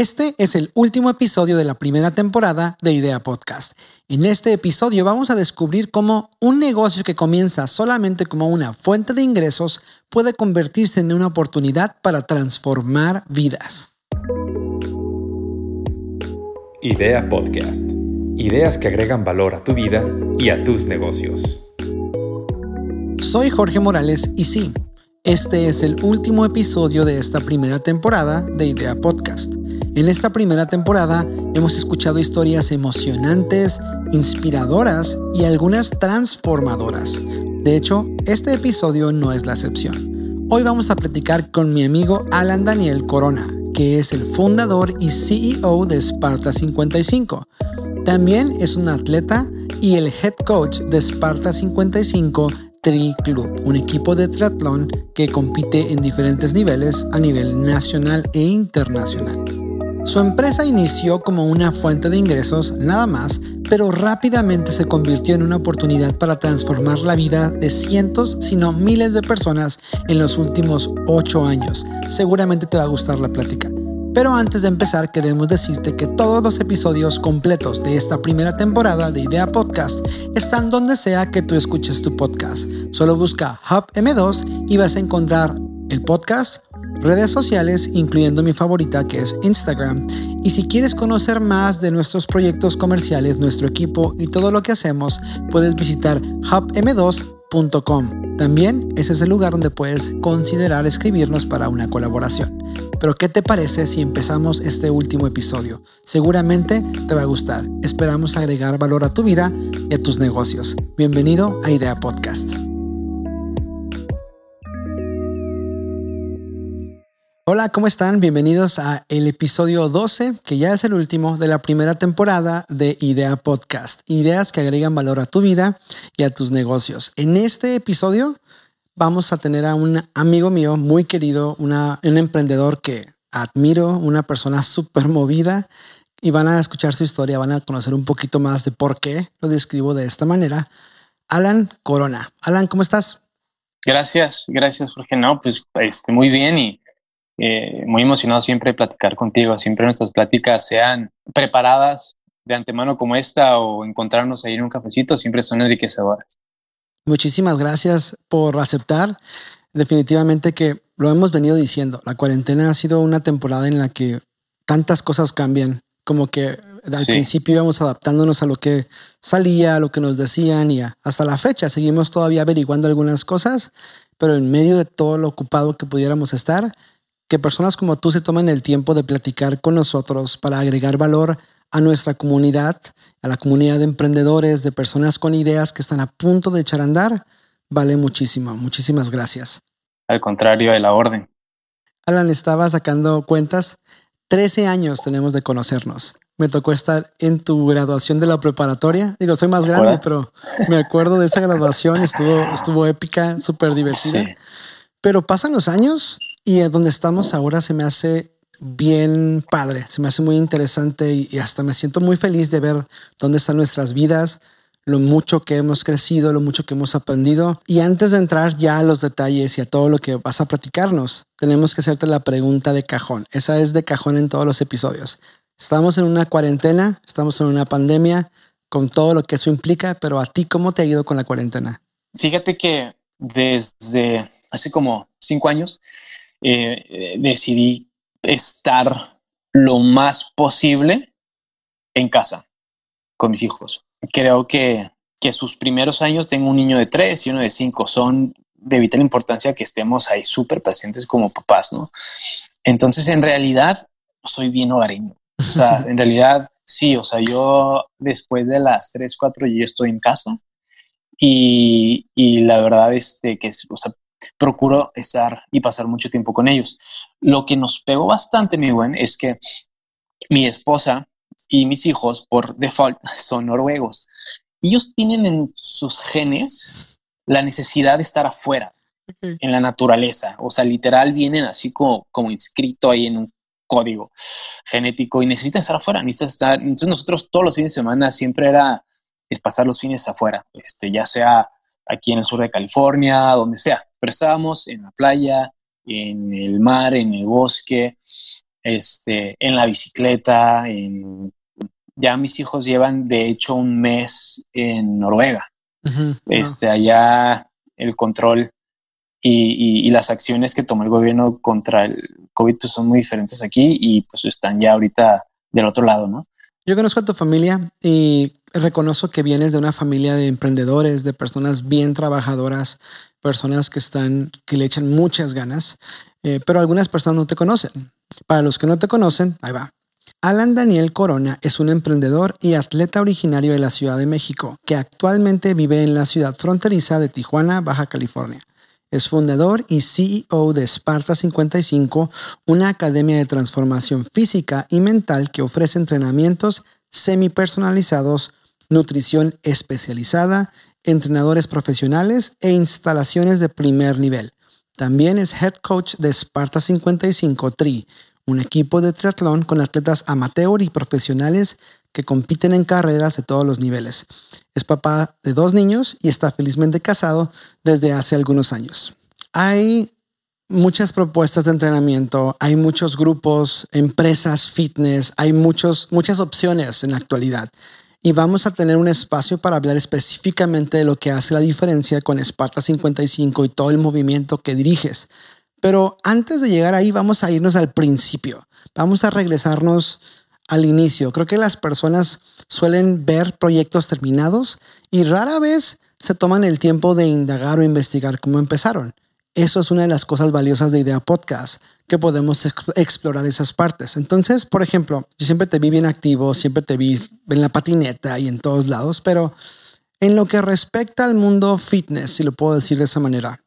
Este es el último episodio de la primera temporada de Idea Podcast. En este episodio vamos a descubrir cómo un negocio que comienza solamente como una fuente de ingresos puede convertirse en una oportunidad para transformar vidas. Idea Podcast. Ideas que agregan valor a tu vida y a tus negocios. Soy Jorge Morales y sí, este es el último episodio de esta primera temporada de Idea Podcast. En esta primera temporada hemos escuchado historias emocionantes, inspiradoras y algunas transformadoras. De hecho, este episodio no es la excepción. Hoy vamos a platicar con mi amigo Alan Daniel Corona, que es el fundador y CEO de Sparta 55. También es un atleta y el head coach de Sparta 55 Tri Club, un equipo de triatlón que compite en diferentes niveles a nivel nacional e internacional. Su empresa inició como una fuente de ingresos nada más, pero rápidamente se convirtió en una oportunidad para transformar la vida de cientos, si no miles de personas en los últimos ocho años. Seguramente te va a gustar la plática. Pero antes de empezar, queremos decirte que todos los episodios completos de esta primera temporada de Idea Podcast están donde sea que tú escuches tu podcast. Solo busca Hub M2 y vas a encontrar el podcast redes sociales, incluyendo mi favorita que es Instagram. Y si quieres conocer más de nuestros proyectos comerciales, nuestro equipo y todo lo que hacemos, puedes visitar hubm2.com. También ese es el lugar donde puedes considerar escribirnos para una colaboración. Pero ¿qué te parece si empezamos este último episodio? Seguramente te va a gustar. Esperamos agregar valor a tu vida y a tus negocios. Bienvenido a Idea Podcast. Hola, ¿cómo están? Bienvenidos a el episodio 12, que ya es el último de la primera temporada de Idea Podcast. Ideas que agregan valor a tu vida y a tus negocios. En este episodio vamos a tener a un amigo mío muy querido, una, un emprendedor que admiro, una persona súper movida y van a escuchar su historia, van a conocer un poquito más de por qué lo describo de esta manera. Alan Corona. Alan, ¿cómo estás? Gracias, gracias Jorge. No, pues este, muy bien y eh, muy emocionado siempre de platicar contigo. Siempre nuestras pláticas sean preparadas de antemano como esta o encontrarnos ahí en un cafecito, siempre son enriquecedoras. Muchísimas gracias por aceptar. Definitivamente que lo hemos venido diciendo. La cuarentena ha sido una temporada en la que tantas cosas cambian, como que al principio íbamos adaptándonos a lo que salía, a lo que nos decían y hasta la fecha seguimos todavía averiguando algunas cosas, pero en medio de todo lo ocupado que pudiéramos estar, que personas como tú se tomen el tiempo de platicar con nosotros para agregar valor a nuestra comunidad, a la comunidad de emprendedores, de personas con ideas que están a punto de echar a andar, vale muchísimo. Muchísimas gracias. Al contrario de la orden. Alan, estaba sacando cuentas. 13 años tenemos de conocernos. Me tocó estar en tu graduación de la preparatoria. Digo, soy más grande, pero me acuerdo de esa graduación. Estuvo, estuvo épica, súper divertida. Pero pasan los años y donde estamos ahora se me hace bien padre, se me hace muy interesante y, hasta me siento muy feliz de ver dónde están nuestras vidas, lo mucho que hemos crecido, lo mucho que hemos aprendido. Y antes de entrar ya a los detalles y a todo lo que vas a platicarnos, tenemos que hacerte la pregunta de cajón. Esa es de cajón en todos los episodios. Estamos en una cuarentena, estamos en una pandemia, con todo lo que eso implica, pero a ti, ¿cómo te ha ido con la cuarentena? Fíjate que desde hace como cinco años, eh, decidí estar lo más posible en casa con mis hijos. Creo que, que sus primeros años, tengo un niño de tres y uno de cinco, son de vital importancia que estemos ahí súper presentes como papás, ¿no? Entonces, en realidad, soy bien hogareño. O sea, en realidad, sí, o sea, yo después de las 3, 4 yo estoy en casa y, y la verdad es este, que, o sea, procuro estar y pasar mucho tiempo con ellos. Lo que nos pegó bastante, mi buen, es que mi esposa y mis hijos, por default, son noruegos. Ellos tienen en sus genes la necesidad de estar afuera, en la naturaleza. O sea, literal vienen así como, como inscrito ahí en un código genético y necesitan estar afuera, necesitan estar. Entonces nosotros todos los fines de semana siempre era es pasar los fines afuera, este, ya sea aquí en el sur de California, donde sea pero estábamos en la playa, en el mar, en el bosque, este, en la bicicleta, en, ya mis hijos llevan de hecho un mes en Noruega. Este, allá el control y, y, las acciones que tomó el gobierno contra el COVID pues, son muy diferentes aquí y pues están ya ahorita del otro lado, ¿no? Yo conozco a tu familia y reconozco que vienes de una familia de emprendedores, de personas bien trabajadoras, personas que están, que le echan muchas ganas, eh, pero algunas personas no te conocen. Para los que no te conocen, ahí va. Alan Daniel Corona es un emprendedor y atleta originario de la Ciudad de México, que actualmente vive en la ciudad fronteriza de Tijuana, Baja California. Es fundador y CEO de Sparta 55, una academia de transformación física y mental que ofrece entrenamientos semi-personalizados, nutrición especializada, entrenadores profesionales e instalaciones de primer nivel. También es head coach de Sparta 55 Tri, un equipo de triatlón con atletas amateur y profesionales que compiten en carreras de todos los niveles. Es papá de dos niños y está felizmente casado desde hace algunos años. Hay muchas propuestas de entrenamiento, hay muchos grupos, empresas, fitness, hay muchos, muchas opciones en la actualidad. Y vamos a tener un espacio para hablar específicamente de lo que hace la diferencia con Sparta 55 y todo el movimiento que diriges. Pero antes de llegar ahí, vamos a irnos al principio. Vamos a regresarnos al inicio. Creo que las personas suelen ver proyectos terminados y rara vez se toman el tiempo de indagar o investigar cómo empezaron. Eso es una de las cosas valiosas de Idea Podcast, que podemos explorar esas partes. Entonces, por ejemplo, yo siempre te vi bien activo, siempre te vi en la patineta y en todos lados, pero en lo que respecta al mundo fitness, si lo puedo decir de esa manera,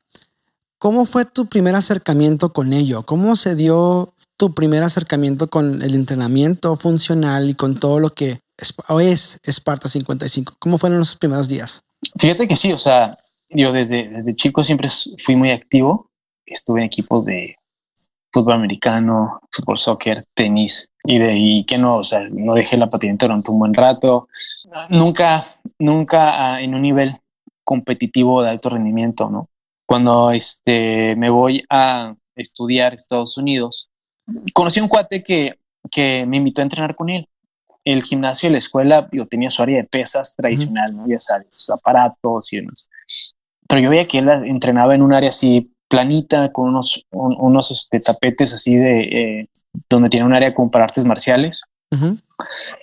¿cómo fue tu primer acercamiento con ello? ¿Cómo se dio tu primer acercamiento con el entrenamiento funcional y con todo lo que es, es Esparta 55? ¿Cómo fueron los primeros días? Fíjate que sí, o sea, yo desde, desde chico siempre fui muy activo. Estuve en equipos de fútbol americano, fútbol, soccer, tenis y de y que no, o sea, no dejé la patineta durante un buen rato. Nunca, nunca ah, en un nivel competitivo de alto rendimiento, ¿no? Cuando este, me voy a estudiar Estados Unidos, conocí a un cuate que, que me invitó a entrenar con él. El gimnasio de la escuela digo, tenía su área de pesas tradicional, ¿no? ya sabes, sus aparatos y demás. Pero yo veía que él entrenaba en un área así planita, con unos, unos este, tapetes así de eh, donde tiene un área como para artes marciales.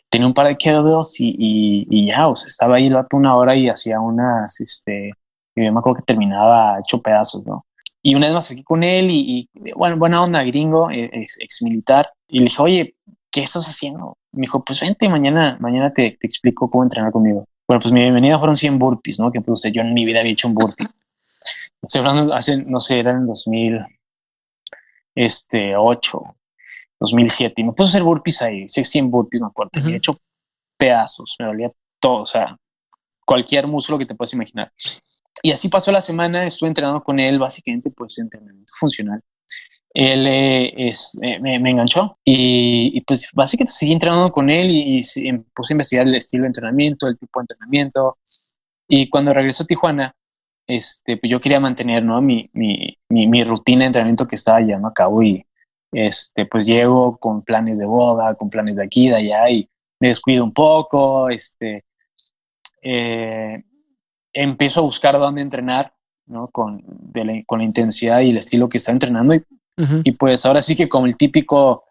Tenía un par de kettlebells y, y, ya, o sea, estaba ahí el vato una hora y hacía unas, este, y yo me acuerdo que terminaba hecho pedazos, ¿no? Y una vez más aquí con él y, bueno, buena onda, gringo, eh, ex, militar. Y le dije, oye, ¿qué estás haciendo? Me dijo, pues vente, mañana, mañana te, te explico cómo entrenar conmigo. Bueno, pues mi bienvenida fueron 100 burpees, ¿no? Que entonces yo en mi vida había hecho un burpee. Estoy hablando hace, no sé, era en 2008, este, 2007, y me puse a hacer burpees ahí, 100 burpees, me acuerdo, uh he hecho pedazos, me dolía todo, o sea, cualquier músculo que te puedas imaginar. Y así pasó la semana, estuve entrenando con él, básicamente, pues entrenamiento funcional. Él eh, es, eh, me, enganchó y, pues básicamente seguí entrenando con él y, y, puse a investigar el estilo de entrenamiento, el tipo de entrenamiento. Y cuando regresó a Tijuana, este, pues yo quería mantener ¿no? mi, mi, mi, rutina de entrenamiento que estaba llevando a cabo y este, pues llego con planes de boda, con planes de aquí, de allá y me descuido un poco, este, eh, empiezo a buscar dónde entrenar, ¿no? Con, la, con la intensidad y el estilo que está entrenando y, y, pues ahora sí que como el típico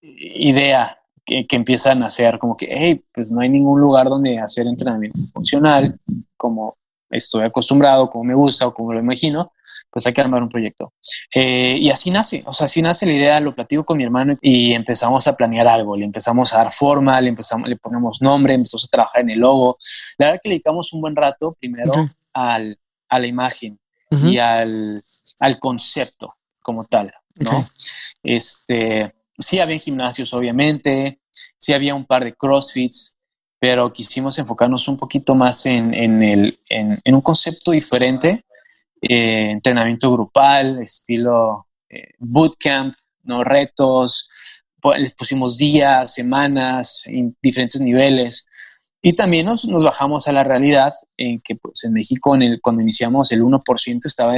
idea que, que empiezan a hacer como que, hey, pues no hay ningún lugar donde hacer entrenamiento funcional, como estoy acostumbrado, como me gusta o como lo imagino, pues hay que armar un proyecto. Eh, y así nace, o sea, así nace la idea, lo platico con mi hermano y empezamos a planear algo, le empezamos a dar forma, le, empezamos, le ponemos nombre, empezamos a trabajar en el logo. La verdad que le dedicamos un buen rato primero al, a la imagen y al, al, concepto como tal, ¿no? Este, sí había gimnasios, obviamente, sí había un par de crossfits, pero quisimos enfocarnos un poquito más en, en, el, en, en un concepto diferente, eh, entrenamiento grupal, estilo eh, bootcamp, ¿no? retos, les pusimos días, semanas, en diferentes niveles. Y también nos, nos, bajamos a la realidad en que pues, en México, en el, cuando iniciamos, el 1% estaba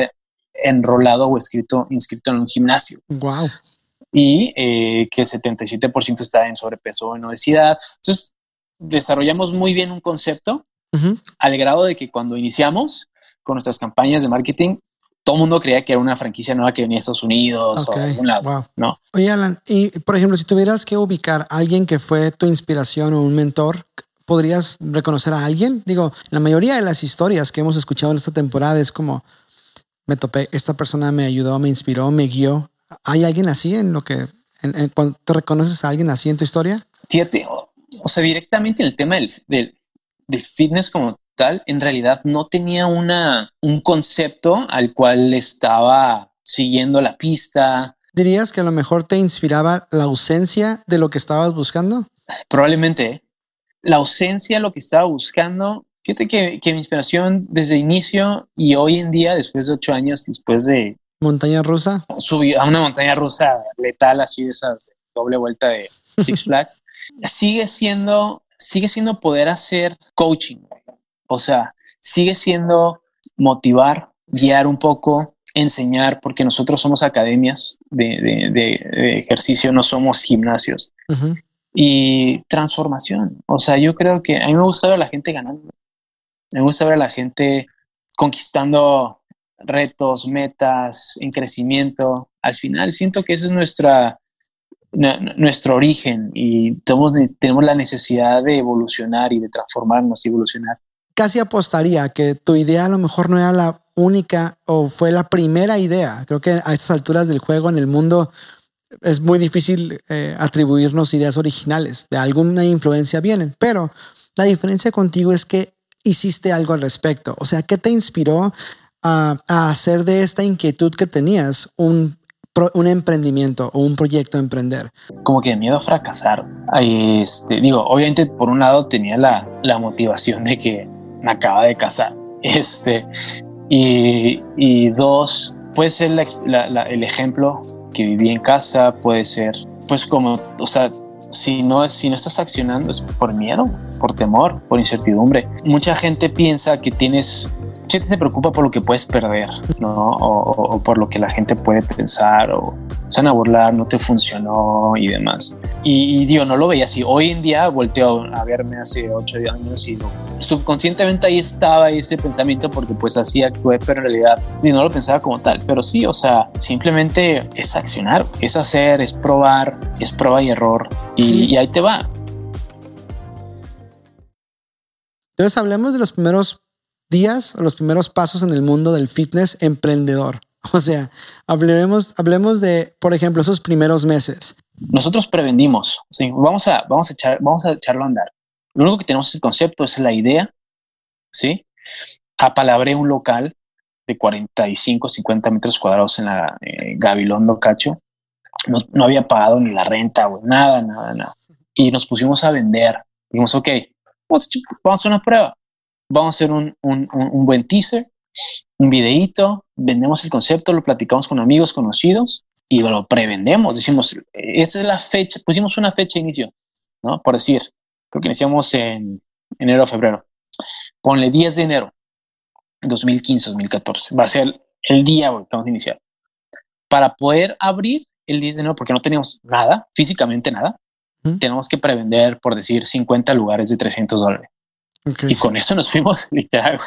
enrolado o escrito, inscrito en un gimnasio. Wow. y eh, que el 77% está en sobrepeso o en obesidad. Entonces, desarrollamos muy bien un concepto al grado de que cuando iniciamos con nuestras campañas de marketing, todo el mundo creía que era una franquicia nueva que venía de Estados Unidos o de algún lado, ¿no? Oye, Alan, y por ejemplo, si tuvieras que ubicar a alguien que fue tu inspiración o un mentor, ¿podrías reconocer a alguien? Digo, la mayoría de las historias que hemos escuchado en esta temporada es como, me topé, esta persona me ayudó, me inspiró, me guió. ¿Hay alguien así en lo que, en, cuando te reconoces a alguien así en tu historia? Fíjate, o, sea, directamente el tema del, del, del fitness como tal, en realidad no tenía una, un concepto al cual estaba siguiendo la pista. ¿Dirías que a lo mejor te inspiraba la ausencia de lo que estabas buscando? Probablemente. La ausencia de lo que estaba buscando. Fíjate que, que mi inspiración desde inicio y hoy en día, después de ocho años, después de... Montaña rusa. Subí a una montaña rusa letal, así de esas doble vuelta de Six Flags. sigue siendo, sigue siendo poder hacer coaching o sea, sigue siendo motivar, guiar un poco, enseñar, porque nosotros somos academias de, ejercicio, no somos gimnasios. Y transformación. O sea, yo creo que a mí me gusta ver a la gente ganando. Me gusta ver a la gente conquistando retos, metas, en crecimiento. Al final siento que ese es nuestra, nuestro origen y tenemos, tenemos la necesidad de evolucionar y de transformarnos y evolucionar casi apostaría que tu idea a lo mejor no era la única o fue la primera idea. Creo que a estas alturas del juego en el mundo es muy difícil eh, atribuirnos ideas originales. De alguna influencia vienen, pero la diferencia contigo es que hiciste algo al respecto. O sea, ¿qué te inspiró a, hacer de esta inquietud que tenías un, un emprendimiento o un proyecto a emprender? Como que miedo a fracasar. Este, digo, obviamente por un lado tenía la, la motivación de que me acaba de casar. Este, y, y dos, puede ser el ejemplo que viví en casa, puede ser, pues como, o sea, si no, si no estás accionando es por miedo, por temor, por incertidumbre. Mucha gente piensa que tienes gente se preocupa por lo que puedes perder, ¿no? O, por lo que la gente puede pensar, o se van a burlar, no te funcionó y demás. Y, digo, no lo veía así. Hoy en día volteo a verme hace ocho años y subconscientemente ahí estaba ese pensamiento porque pues así actué, pero en realidad y no lo pensaba como tal. Pero sí, o sea, simplemente es accionar, es hacer, es probar, es prueba y error y, y ahí te va. Entonces hablemos de los primeros días o los primeros pasos en el mundo del fitness emprendedor. O sea, hablemos, hablemos de, por ejemplo, esos primeros meses. Nosotros prevenimos, ¿sí? vamos, a, vamos, a echar, vamos a echarlo a andar. Lo único que tenemos es el concepto, es la idea, ¿sí? Apalabré un local de 45, 50 metros cuadrados en la eh, Gabilondo Cacho. No, no, había pagado ni la renta, nada, nada, nada. Y nos pusimos a vender. Dijimos, ok, vamos a hacer una prueba vamos a hacer un, un, un buen teaser, un videíto, vendemos el concepto, lo platicamos con amigos conocidos y lo prevendemos. Decimos, esa es la fecha, pusimos una fecha de inicio, ¿no? Por decir, creo que iniciamos en enero o febrero. Ponle 10 de enero 2015, 2014. Va a ser el día que vamos a iniciar. Para poder abrir el 10 de enero, porque no teníamos nada, físicamente nada, tenemos que prevender, por decir, 50 lugares de 300 dólares. Y con eso nos fuimos literal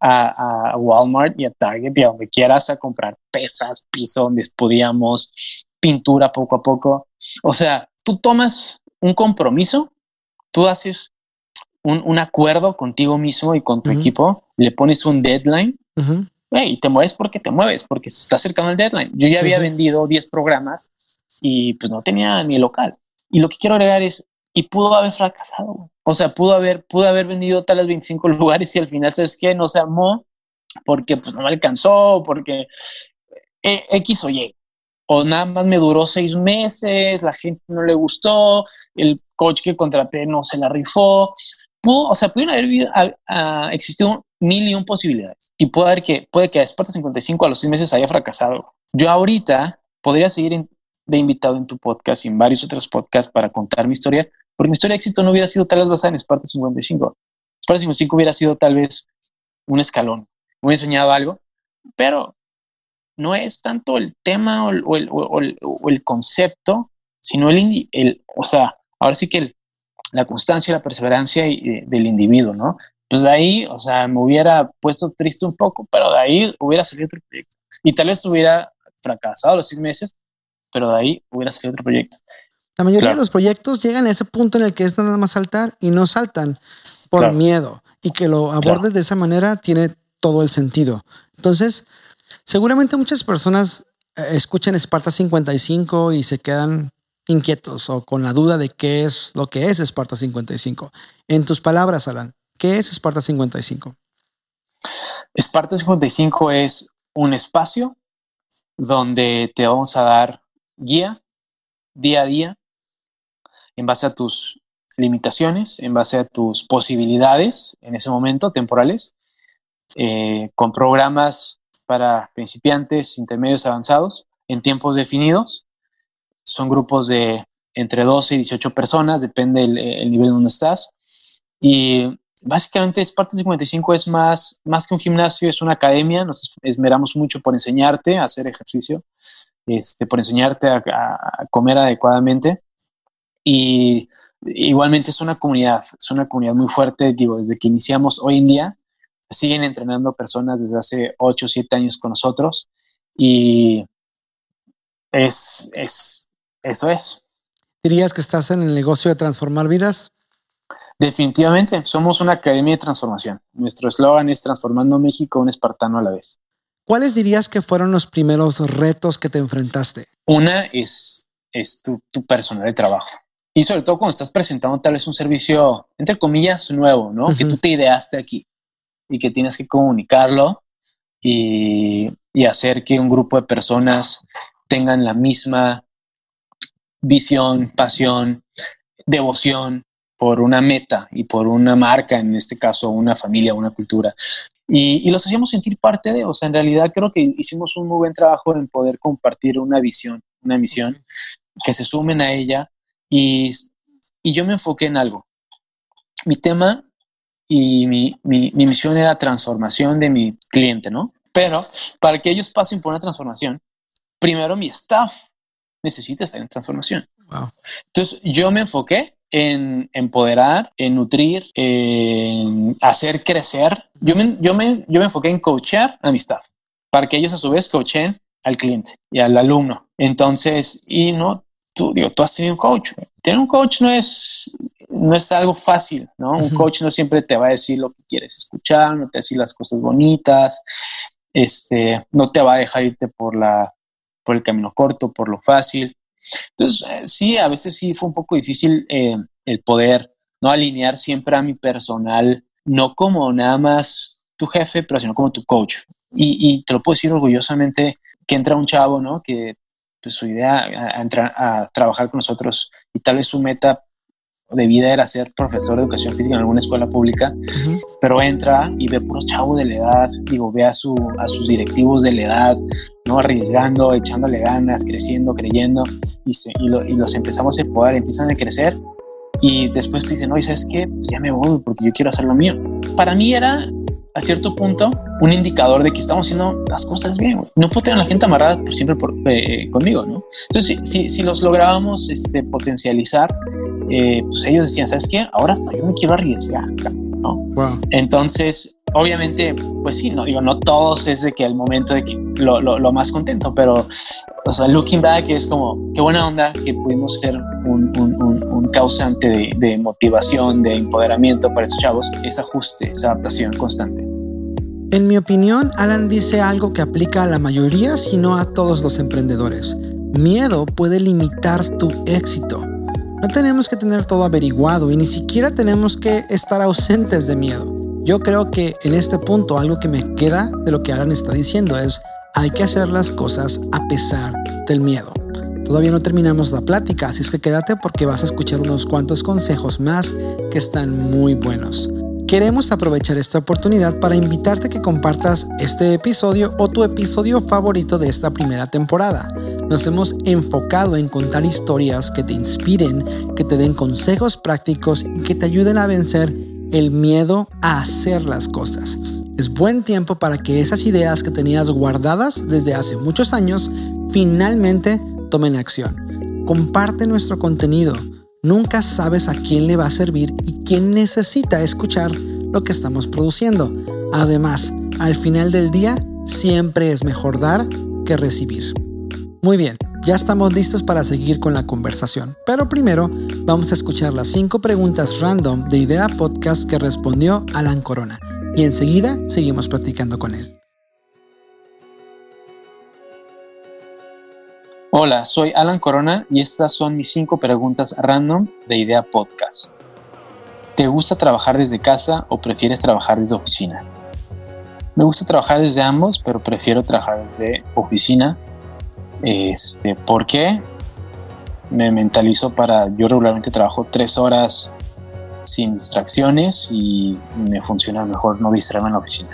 a, Walmart y a Target y a donde quieras a comprar pesas, piso donde podíamos, pintura poco a poco. O sea, tú tomas un compromiso, tú haces un, acuerdo contigo mismo y con tu equipo, le pones un deadline y te mueves porque te mueves, porque se está acercando el deadline. Yo ya había vendido 10 programas y pues no tenía ni local. Y lo que quiero agregar es, y pudo haber fracasado. O sea, pudo haber, pudo haber vendido tal vez 25 lugares y al final, ¿sabes qué? No se armó porque pues no me alcanzó, porque eh, X o Y. O nada más me duró seis meses, la gente no le gustó, el coach que contraté no se la rifó. Pudo, o sea, pudieron haber existido mil y un posibilidades. Y puede, haber que, puede que a Esparta 55 a los seis meses haya fracasado. Yo ahorita podría seguir de invitado en tu podcast y en varios otros podcasts para contar mi historia, porque mi historia de éxito no hubiera sido tal vez basada en Esparta 55. Esparta 55 hubiera sido tal vez un escalón. Me enseñado algo, pero no es tanto el tema o el, concepto, sino el, el, o sea, ahora sí que la constancia, la perseverancia del individuo, ¿no? Pues de ahí, o sea, me hubiera puesto triste un poco, pero de ahí hubiera salido otro proyecto. Y tal vez hubiera fracasado los seis meses, pero de ahí hubiera salido otro proyecto. La mayoría de los proyectos llegan a ese punto en el que es nada más saltar y no saltan por miedo. Y que lo abordes de esa manera tiene todo el sentido. Entonces, seguramente muchas personas eh, escuchan Esparta 55 y se quedan inquietos o con la duda de qué es lo que es Esparta 55. En tus palabras, Alan, ¿qué es Esparta 55? Esparta 55 es un espacio donde te vamos a dar guía día a día en base a tus limitaciones, en base a tus posibilidades en ese momento temporales, eh, con programas para principiantes, intermedios, avanzados, en tiempos definidos. Son grupos de entre 12 y 18 personas, depende el, nivel donde estás. Y básicamente Esparta 55 es más, más que un gimnasio, es una academia. Nos esmeramos mucho por enseñarte a hacer ejercicio, este, por enseñarte a comer adecuadamente. Y igualmente es una comunidad, es una comunidad muy fuerte, digo, desde que iniciamos hoy en día, siguen entrenando personas desde hace 8 o 7 años con nosotros y es, es, eso es. ¿Dirías que estás en el negocio de transformar vidas? Definitivamente, somos una academia de transformación. Nuestro eslogan es Transformando México, un espartano a la vez. ¿Cuáles dirías que fueron los primeros retos que te enfrentaste? Una es, es tu, tu personal de trabajo. Y sobre todo cuando estás presentando tal vez un servicio, entre comillas, nuevo, ¿no? Que tú te ideaste aquí y que tienes que comunicarlo y, y hacer que un grupo de personas tengan la misma visión, pasión, devoción por una meta y por una marca, en este caso una familia, una cultura. Y, y, los hacíamos sentir parte de, o sea, en realidad creo que hicimos un muy buen trabajo en poder compartir una visión, una misión, que se sumen a ella y, y yo me enfoqué en algo. Mi tema y mi, mi, mi, misión era transformación de mi cliente, ¿no? Pero para que ellos pasen por una transformación, primero mi staff necesita estar en transformación. Entonces yo me enfoqué en empoderar, en nutrir, en hacer crecer. Yo me, yo me, yo me enfoqué en coachar a mi staff para que ellos a su vez coachen al cliente y al alumno. Entonces, y no, tú, digo, tú has tenido un coach. Tener un coach no es, no es algo fácil, ¿no? Un coach no siempre te va a decir lo que quieres escuchar, no te va a decir las cosas bonitas, este, no te va a dejar irte por, la, por el camino corto, por lo fácil. Entonces, eh, sí, a veces sí fue un poco difícil eh, el poder no alinear siempre a mi personal, no como nada más tu jefe, pero sino como tu coach. Y, y te lo puedo decir orgullosamente que entra un chavo, ¿no? Que pues, su idea a, entrar, a trabajar con nosotros y tal vez su meta de vida era ser profesor de educación física en alguna escuela pública, pero entra y ve puros chavos de la edad, digo, ve a, su, a sus directivos de la edad, ¿no? Arriesgando, echándole ganas, creciendo, creyendo, y, y, y los empezamos a poder, empiezan a crecer, y después te dicen, no, ¿sabes qué? Ya me voy porque yo quiero hacer lo mío. Para mí era a cierto punto un indicador de que estamos haciendo las cosas bien. No puedo tener a la gente amarrada por siempre por, eh, conmigo, ¿no? Entonces, si, si, los lográbamos este, potencializar, eh, pues ellos decían, ¿sabes qué? Ahora hasta yo me quiero arriesgar, ¿no? Entonces, obviamente, pues sí, no digo, no todos es de que el momento de que lo, más contento, pero, o sea, looking back es como, qué buena onda que pudimos ser un, causante de, motivación, de empoderamiento para esos chavos, ese ajuste, esa adaptación constante. En mi opinión, Alan dice algo que aplica a la mayoría, si no a todos los emprendedores. Miedo puede limitar tu éxito. No tenemos que tener todo averiguado y ni siquiera tenemos que estar ausentes de miedo. Yo creo que en este punto algo que me queda de lo que Alan está diciendo es hay que hacer las cosas a pesar del miedo. Todavía no terminamos la plática, así es que quédate porque vas a escuchar unos cuantos consejos más que están muy buenos. Queremos aprovechar esta oportunidad para invitarte a que compartas este episodio o tu episodio favorito de esta primera temporada. Nos hemos enfocado en contar historias que te inspiren, que te den consejos prácticos y que te ayuden a vencer el miedo a hacer las cosas. Es buen tiempo para que esas ideas que tenías guardadas desde hace muchos años finalmente tomen acción. Comparte nuestro contenido. Nunca sabes a quién le va a servir y quién necesita escuchar lo que estamos produciendo. Además, al final del día, siempre es mejor dar que recibir. Muy bien, ya estamos listos para seguir con la conversación, pero primero vamos a escuchar las cinco preguntas random de Idea Podcast que respondió Alan Corona y enseguida seguimos platicando con él. Hola, soy Alan Corona y estas son mis cinco preguntas random de Idea Podcast. ¿Te gusta trabajar desde casa o prefieres trabajar desde oficina? Me gusta trabajar desde ambos, pero prefiero trabajar desde oficina este, ¿Por qué? Me mentalizo para, yo regularmente trabajo tres horas sin distracciones y me funciona mejor no distraerme en la oficina.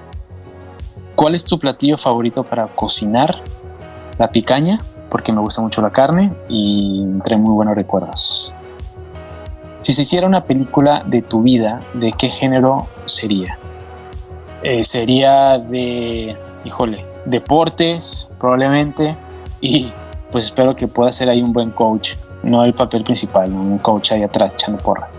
¿Cuál es tu platillo favorito para cocinar? La picaña, porque me gusta mucho la carne y trae muy buenos recuerdos. Si se hiciera una película de tu vida, ¿de qué género sería? Eh, sería de, híjole, deportes, probablemente, y pues espero que pueda ser ahí un buen coach, no el papel principal, un coach ahí atrás echando porras.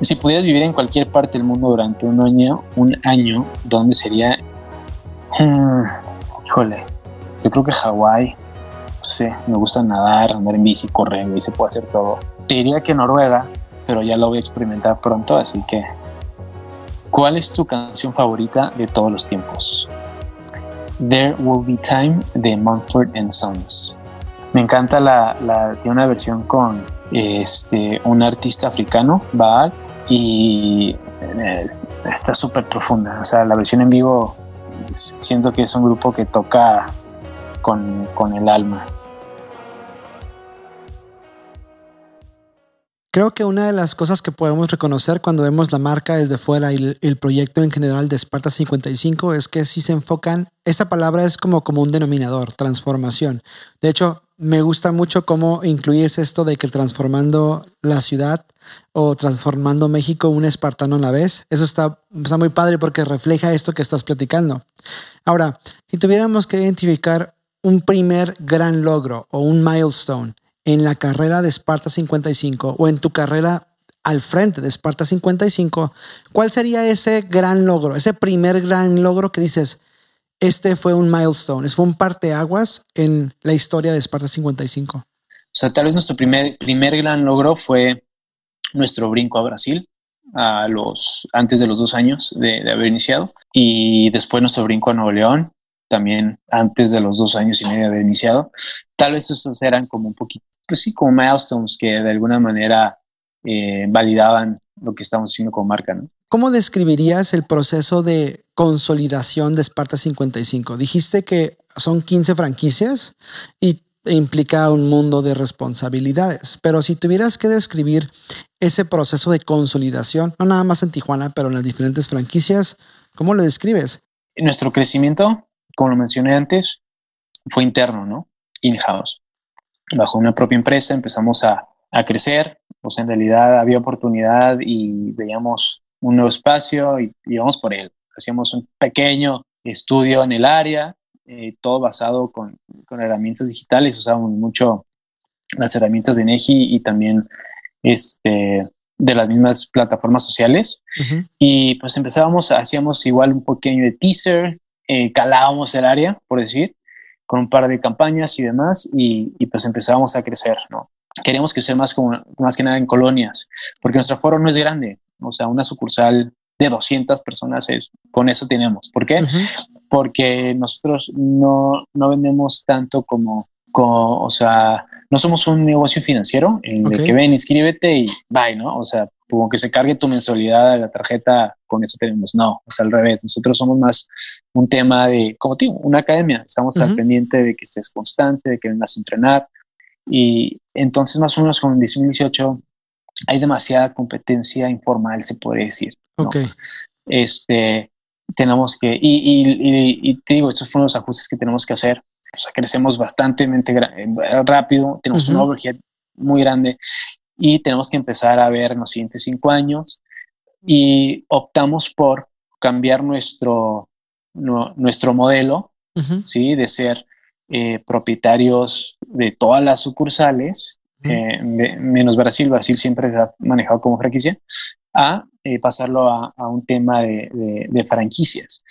Si pudieras vivir en cualquier parte del mundo durante un año, un año, ¿dónde sería? Hmm, híjole, yo creo que Hawái. No sé, me gusta nadar, andar en bici, correr, y se puede hacer todo. Te diría que Noruega, pero ya lo voy a experimentar pronto, así que. ¿Cuál es tu canción favorita de todos los tiempos? There Will Be Time de Mumford and Sons. Me encanta la, tiene una versión con este, un artista africano, Baal, y eh, está súper profunda. O sea, la versión en vivo siento que es un grupo que toca con, con el alma. Creo que una de las cosas que podemos reconocer cuando vemos la marca desde fuera y el, proyecto en general de Sparta 55 es que si se enfocan, esta palabra es como, como un denominador, transformación. De hecho, me gusta mucho cómo incluyes esto de que transformando la ciudad o transformando México un espartano a la vez. Eso está, está muy padre porque refleja esto que estás platicando. Ahora, si tuviéramos que identificar un primer gran logro o un milestone en la carrera de Esparta 55 o en tu carrera al frente de Esparta 55, ¿cuál sería ese gran logro, ese primer gran logro que dices, este fue un milestone, fue un parteaguas en la historia de Esparta 55? O sea, tal vez nuestro primer, primer gran logro fue nuestro brinco a Brasil, a los, antes de los dos años de, de haber iniciado, y después nuestro brinco a Nuevo León, también antes de los dos años y medio de iniciado. Tal vez esos eran como un poquito pues sí, como milestones que de alguna manera eh, validaban lo que estamos haciendo como marca. ¿no? ¿Cómo describirías el proceso de consolidación de Sparta 55? Dijiste que son 15 franquicias y implica un mundo de responsabilidades, pero si tuvieras que describir ese proceso de consolidación, no nada más en Tijuana, pero en las diferentes franquicias, ¿cómo lo describes? Nuestro crecimiento, como lo mencioné antes, fue interno, ¿no? In-house bajo una propia empresa empezamos a, a crecer, pues en realidad había oportunidad y veíamos un nuevo espacio y íbamos por él. Hacíamos un pequeño estudio en el área, eh, todo basado con, con, herramientas digitales, usábamos mucho las herramientas de Neji y también este, de las mismas plataformas sociales. Y pues empezábamos, hacíamos igual un pequeño de teaser, eh, calábamos el área, por decir, con un par de campañas y demás, y, pues empezábamos a crecer, ¿no? Queremos crecer más, como, más que nada en colonias, porque nuestro foro no es grande, o sea, una sucursal de 200 personas es, con eso tenemos. ¿Por qué? Porque nosotros no, no vendemos tanto como, como, o sea, no somos un negocio financiero en el que ven, inscríbete y bye, ¿no? O sea, como que se cargue tu mensualidad a la tarjeta, con eso tenemos. No, o sea, al revés. Nosotros somos más un tema de, como digo, una academia. Estamos al pendiente de que estés constante, de que vengas a entrenar. Y entonces, más o menos con 2018, hay demasiada competencia informal, se puede decir. Ok. Este, tenemos que, y, y, y, te digo, estos fueron los ajustes que tenemos que hacer. O sea, crecemos bastante rápido, tenemos un overhead muy grande y tenemos que empezar a ver en los siguientes cinco años y optamos por cambiar nuestro, nuestro modelo, ¿sí? De ser eh, propietarios de todas las sucursales, eh, menos Brasil, Brasil siempre se ha manejado como franquicia, a eh, pasarlo a, un tema de, franquicias.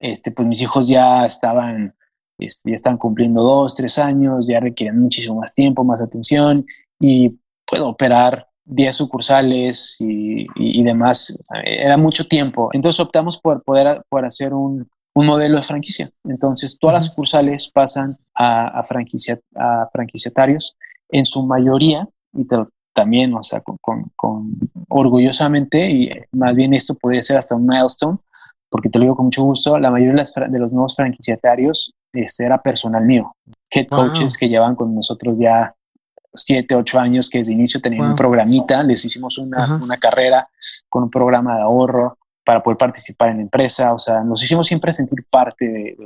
Este, pues mis hijos ya estaban, ya están cumpliendo dos, tres años, ya requieren muchísimo más tiempo, más atención y puedo operar 10 sucursales y, demás. era mucho tiempo. Entonces optamos por poder por hacer un, modelo de franquicia. Entonces todas las sucursales pasan a, franquicia, a franquiciatarios en su mayoría, y también, o sea, con, orgullosamente, y más bien esto podría ser hasta un milestone, porque te lo digo con mucho gusto, la mayoría de, los nuevos franquiciatarios este, era personal mío, head coaches que llevan con nosotros ya siete, ocho años que desde inicio tenían un programita, les hicimos una, una, carrera con un programa de ahorro para poder participar en la empresa, o sea, nos hicimos siempre sentir parte de,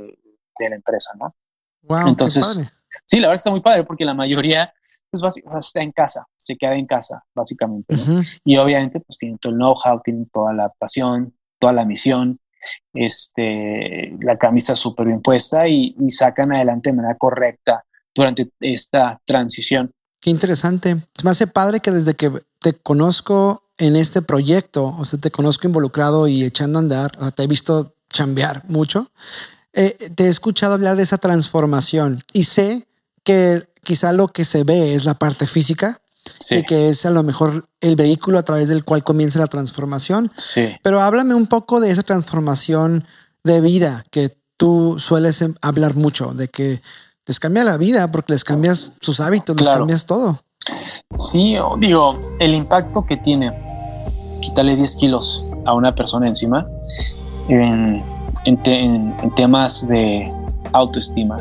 de, la empresa, ¿no? Wow, Entonces, sí, la verdad está muy padre porque la mayoría pues está en casa, se queda en casa, básicamente. Y obviamente pues tienen todo el know-how, tienen toda la pasión, toda la misión, este, la camisa súper bien puesta y, sacan adelante de manera correcta durante esta transición. Qué interesante. Me hace padre que desde que te conozco en este proyecto, o sea, te conozco involucrado y echando a andar, te he visto chambear mucho, eh, te he escuchado hablar de esa transformación y sé que quizá lo que se ve es la parte física y que es a lo mejor el vehículo a través del cual comienza la transformación. Sí. Pero háblame un poco de esa transformación de vida que tú sueles em, hablar mucho, de que les cambia la vida porque les cambias sus hábitos, les cambias todo. Sí, digo, el impacto que tiene quitarle 10 kilos a una persona encima en, temas de autoestima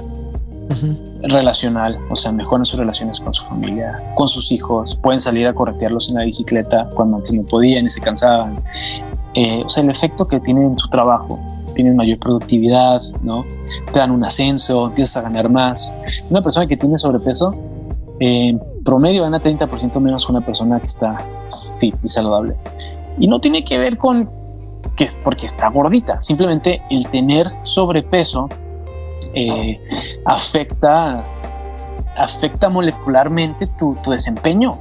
relacional, o sea, mejoran sus relaciones con su familia, con sus hijos, pueden salir a corretearlos en la bicicleta cuando antes no podían y se cansaban. Eh, o sea, el efecto que tiene en su trabajo tienes mayor productividad, ¿no? Te dan un ascenso, empiezas a ganar más. Una persona que tiene sobrepeso, en promedio gana 30% menos que una persona que está fit y saludable. Y no tiene que ver con que es porque está gordita, simplemente el tener sobrepeso eh, afecta, afecta molecularmente tu, desempeño.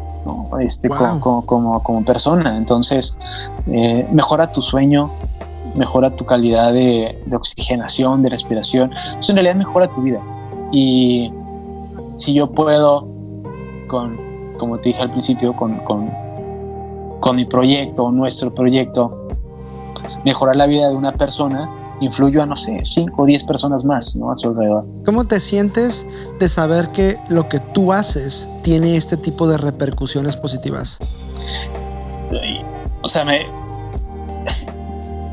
Este, como, como, persona. Entonces, eh, mejora tu sueño, mejora tu calidad de, oxigenación, de respiración. En realidad mejora tu vida. Y si yo puedo, con, como te dije al principio, con, con, con mi proyecto, nuestro proyecto, mejorar la vida de una persona, influyo a, no sé, 5 o 10 personas más ¿no? a su alrededor. ¿Cómo te sientes de saber que lo que tú haces tiene este tipo de repercusiones positivas? O sea, me,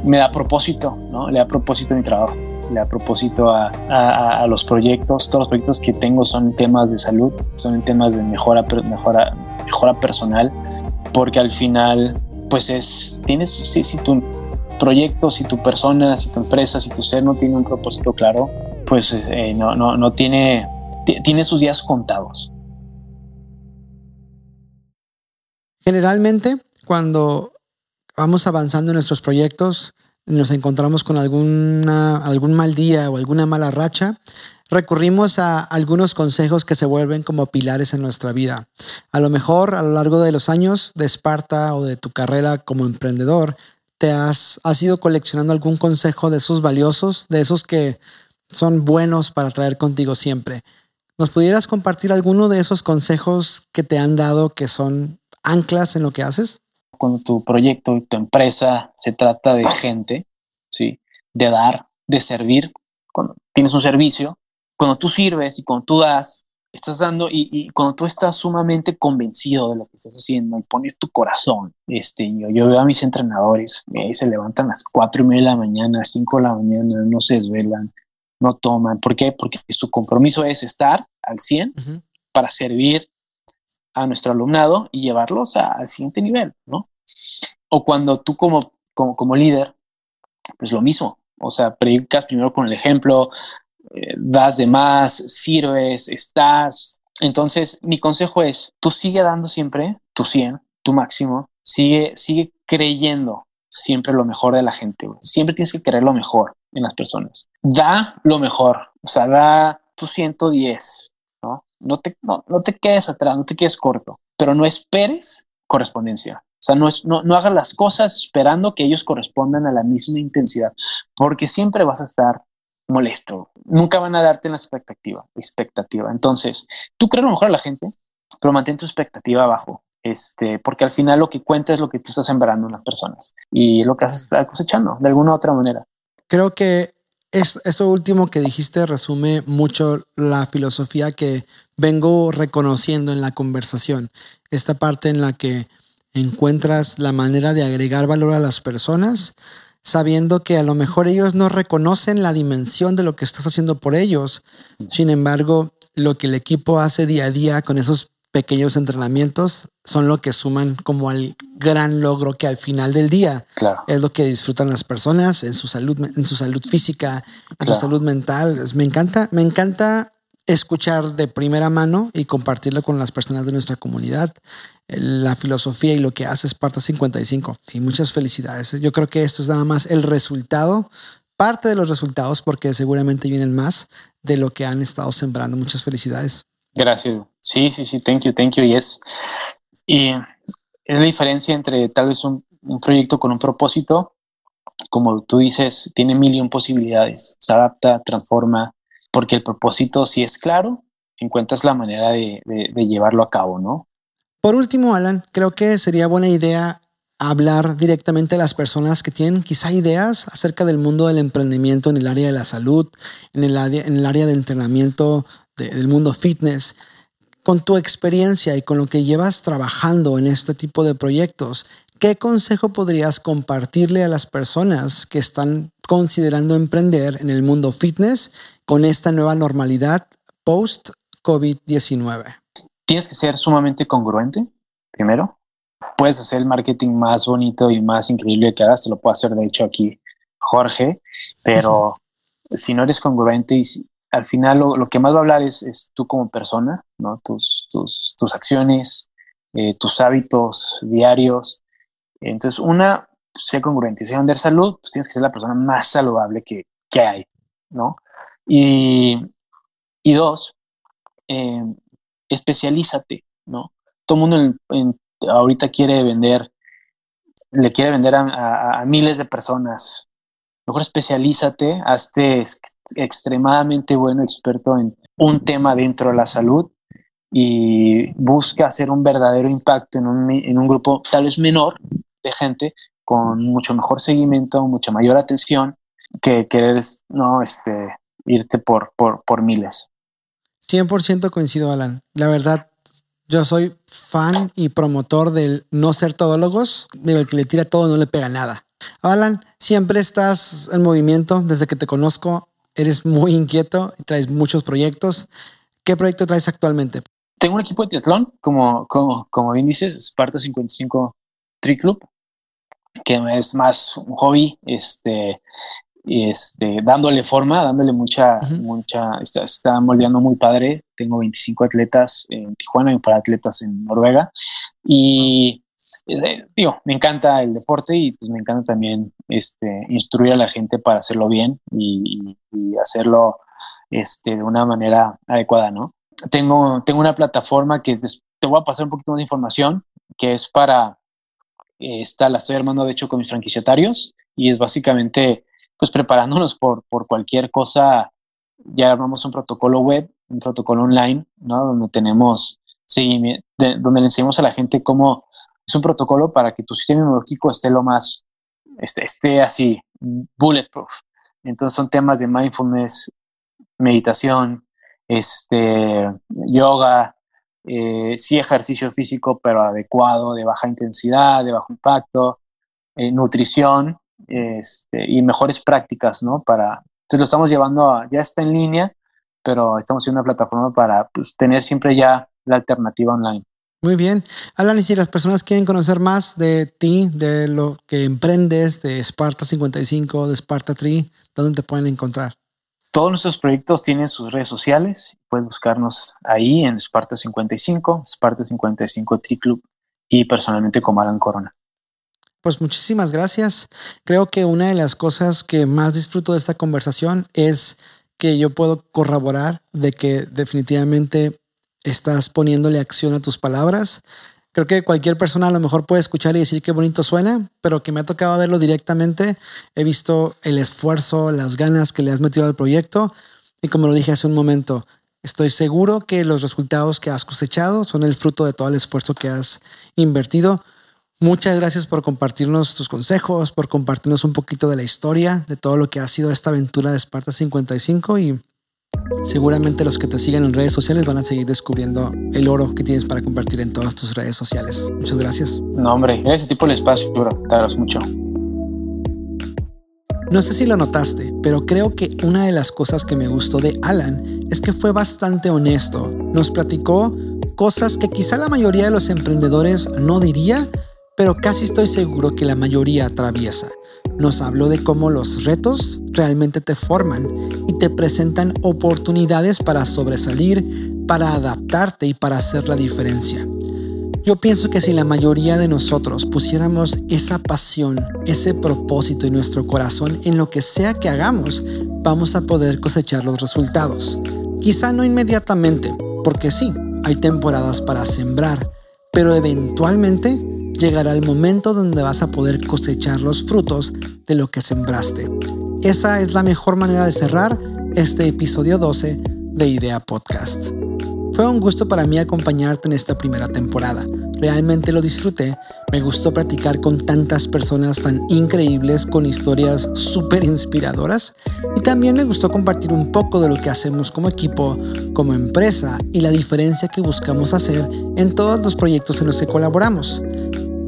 me da propósito, ¿no? Le da propósito a mi trabajo, le da propósito a, a, los proyectos. Todos los proyectos que tengo son temas de salud, son temas de mejora, mejora, mejora personal, porque al final, pues es, tienes, sí, si tu proyecto, si tu persona, si tu empresa, si tu ser no tiene un propósito claro, pues eh, no, no, no tiene, tiene sus días contados. Generalmente, cuando vamos avanzando en nuestros proyectos, nos encontramos con alguna, algún mal día o alguna mala racha, recurrimos a algunos consejos que se vuelven como pilares en nuestra vida. A lo mejor a lo largo de los años de Esparta o de tu carrera como emprendedor, te has, has ido coleccionando algún consejo de esos valiosos, de esos que son buenos para traer contigo siempre. ¿Nos pudieras compartir alguno de esos consejos que te han dado que son anclas en lo que haces? cuando tu proyecto y tu empresa se trata de gente, ¿sí? de dar, de servir, cuando tienes un servicio, cuando tú sirves y cuando tú das, estás dando y, cuando tú estás sumamente convencido de lo que estás haciendo y pones tu corazón, este, yo, yo veo a mis entrenadores, eh, se levantan a las cuatro y media de la mañana, cinco de la mañana, no se desvelan, no toman. ¿Por qué? Porque su compromiso es estar al 100 para servir a nuestro alumnado y llevarlos al siguiente nivel, ¿no? O cuando tú como, como, como líder, pues lo mismo, o sea, predicas primero con el ejemplo, eh, das de más, sirves, estás. Entonces, mi consejo es, tú sigue dando siempre tu 100, tu máximo, sigue, sigue creyendo, siempre lo mejor de la gente. Siempre tienes que querer lo mejor en las personas. Da lo mejor, o sea, da tu 110, ¿no? No te, no, no te quedes atrás, no te quedes corto, pero no esperes correspondencia. O sea, no, es, no, no hagas las cosas esperando que ellos correspondan a la misma intensidad, porque siempre vas a estar molesto. Nunca van a darte la expectativa, expectativa. Entonces, tú crees lo mejor a la gente, pero mantén tu expectativa abajo. Este, porque al final lo que cuenta es lo que tú estás sembrando en las personas y lo que haces estar cosechando de alguna u otra manera. Creo que es, eso último que dijiste resume mucho la filosofía que vengo reconociendo en la conversación. Esta parte en la que encuentras la manera de agregar valor a las personas, sabiendo que a lo mejor ellos no reconocen la dimensión de lo que estás haciendo por ellos. Sin embargo, lo que el equipo hace día a día con esos pequeños entrenamientos son lo que suman como al gran logro que al final del día es lo que disfrutan las personas en su salud, en su salud física, en su salud mental. Me encanta, me encanta escuchar de primera mano y compartirlo con las personas de nuestra comunidad la filosofía y lo que hace Esparta 55. Y muchas felicidades. Yo creo que esto es nada más el resultado, parte de los resultados, porque seguramente vienen más de lo que han estado sembrando. Muchas felicidades. Gracias. Sí, sí, sí. Thank you, thank you. Yes. Y es la diferencia entre tal vez un, un proyecto con un propósito, como tú dices, tiene mil y un posibilidades. Se adapta, transforma, porque el propósito, si es claro, encuentras la manera de, llevarlo a cabo, ¿no? Por último, Alan, creo que sería buena idea hablar directamente a las personas que tienen quizá ideas acerca del mundo del emprendimiento en el área de la salud, en el área de entrenamiento del mundo fitness. Con tu experiencia y con lo que llevas trabajando en este tipo de proyectos, ¿qué consejo podrías compartirle a las personas que están considerando emprender en el mundo fitness con esta nueva normalidad post-COVID-19? Tienes que ser sumamente congruente, primero. Puedes hacer el marketing más bonito y más increíble que hagas, te lo puedo hacer de hecho aquí Jorge, pero si no eres congruente y si, al final lo, que más va a hablar es, es, tú como persona, ¿no? tus, tus, tus acciones, eh, tus hábitos diarios. Entonces, una, sé congruente. Si vender salud, pues tienes que ser la persona más saludable que, que hay, ¿no? Y, y dos, eh, especialízate, ¿no? Todo el mundo en, ahorita quiere vender, le quiere vender a, miles de personas. Mejor especialízate, hazte extremadamente bueno, experto en un tema dentro de la salud y busca hacer un verdadero impacto en un, en un grupo tal vez menor de gente con mucho mejor seguimiento, mucha mayor atención que querer no este, irte por, por, por miles. 100% coincido, Alan. La verdad, yo soy fan y promotor del no ser todólogos. Digo, el que le tira todo no le pega nada. Alan, siempre estás en movimiento desde que te conozco. Eres muy inquieto y traes muchos proyectos. ¿Qué proyecto traes actualmente? Tengo un equipo de triatlón, como, como, como bien dices, Sparta 55 Tri Club, que es más un hobby, este, este, dándole forma, dándole mucha, uh -huh. mucha, está, está, moldeando muy padre. Tengo 25 atletas en Tijuana y para atletas en Noruega. Y eh, digo, me encanta el deporte y pues me encanta también este, instruir a la gente para hacerlo bien y, y hacerlo este, de una manera adecuada, ¿no? Tengo, tengo una plataforma que te voy a pasar un poquito más de información, que es para, esta la estoy armando de hecho con mis franquiciatarios y es básicamente pues preparándonos por, por cualquier cosa. Ya armamos un protocolo web, un protocolo online, ¿no? Donde tenemos seguimiento, de, donde le enseñamos a la gente cómo es un protocolo para que tu sistema inmunológico esté lo más, esté, esté así, bulletproof. Entonces son temas de mindfulness, meditación, este, yoga, eh, sí ejercicio físico, pero adecuado, de baja intensidad, de bajo impacto, eh, nutrición, este, y mejores prácticas, ¿no? Para, entonces lo estamos llevando a, ya está en línea, pero estamos haciendo una plataforma para pues, tener siempre ya la alternativa online. Muy bien. Alan, y si las personas quieren conocer más de ti, de lo que emprendes, de Sparta 55, de Sparta Tree, ¿dónde te pueden encontrar? Todos nuestros proyectos tienen sus redes sociales. Puedes buscarnos ahí en Sparta 55, Sparta 55 Tree Club y personalmente como Alan Corona. Pues muchísimas gracias. Creo que una de las cosas que más disfruto de esta conversación es que yo puedo corroborar de que definitivamente estás poniéndole acción a tus palabras. Creo que cualquier persona a lo mejor puede escuchar y decir qué bonito suena, pero que me ha tocado verlo directamente, he visto el esfuerzo, las ganas que le has metido al proyecto y como lo dije hace un momento, estoy seguro que los resultados que has cosechado son el fruto de todo el esfuerzo que has invertido. Muchas gracias por compartirnos tus consejos, por compartirnos un poquito de la historia, de todo lo que ha sido esta aventura de Esparta 55 y seguramente los que te sigan en redes sociales van a seguir descubriendo el oro que tienes para compartir en todas tus redes sociales. Muchas gracias. No, hombre, ese tipo de espacio, bro. Te mucho. No sé si lo notaste, pero creo que una de las cosas que me gustó de Alan es que fue bastante honesto. Nos platicó cosas que quizá la mayoría de los emprendedores no diría, pero casi estoy seguro que la mayoría atraviesa. Nos habló de cómo los retos realmente te forman y te presentan oportunidades para sobresalir, para adaptarte y para hacer la diferencia. Yo pienso que si la mayoría de nosotros pusiéramos esa pasión, ese propósito en nuestro corazón en lo que sea que hagamos, vamos a poder cosechar los resultados. Quizá no inmediatamente, porque sí, hay temporadas para sembrar, pero eventualmente llegará el momento donde vas a poder cosechar los frutos de lo que sembraste. Esa es la mejor manera de cerrar este episodio 12 de Idea Podcast. Fue un gusto para mí acompañarte en esta primera temporada. Realmente lo disfruté. Me gustó practicar con tantas personas tan increíbles con historias súper inspiradoras. Y también me gustó compartir un poco de lo que hacemos como equipo, como empresa y la diferencia que buscamos hacer en todos los proyectos en los que colaboramos.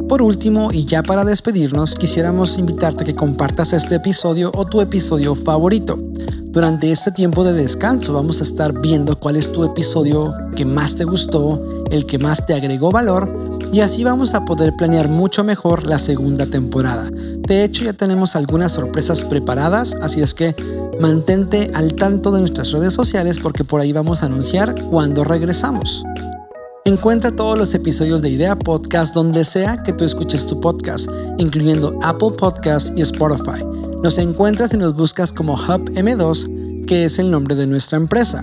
Por último, y ya para despedirnos, quisiéramos invitarte a que compartas este episodio o tu episodio favorito. Durante este tiempo de descanso vamos a estar viendo cuál es tu episodio que más te gustó, el que más te agregó valor y así vamos a poder planear mucho mejor la segunda temporada. De hecho ya tenemos algunas sorpresas preparadas, así es que mantente al tanto de nuestras redes sociales porque por ahí vamos a anunciar cuando regresamos. Encuentra todos los episodios de Idea Podcast donde sea que tú escuches tu podcast, incluyendo Apple Podcast y Spotify. Nos encuentras y nos buscas como Hub M2, que es el nombre de nuestra empresa.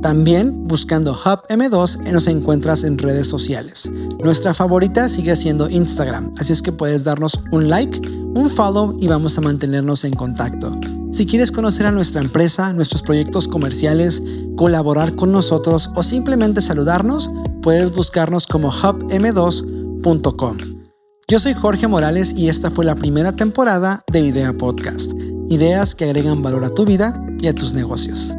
También buscando Hub M2 nos encuentras en redes sociales. Nuestra favorita sigue siendo Instagram, así es que puedes darnos un like, un follow y vamos a mantenernos en contacto. Si quieres conocer a nuestra empresa, nuestros proyectos comerciales, colaborar con nosotros o simplemente saludarnos, puedes buscarnos como hubm2.com. Yo soy Jorge Morales y esta fue la primera temporada de Idea Podcast. Ideas que agregan valor a tu vida y a tus negocios.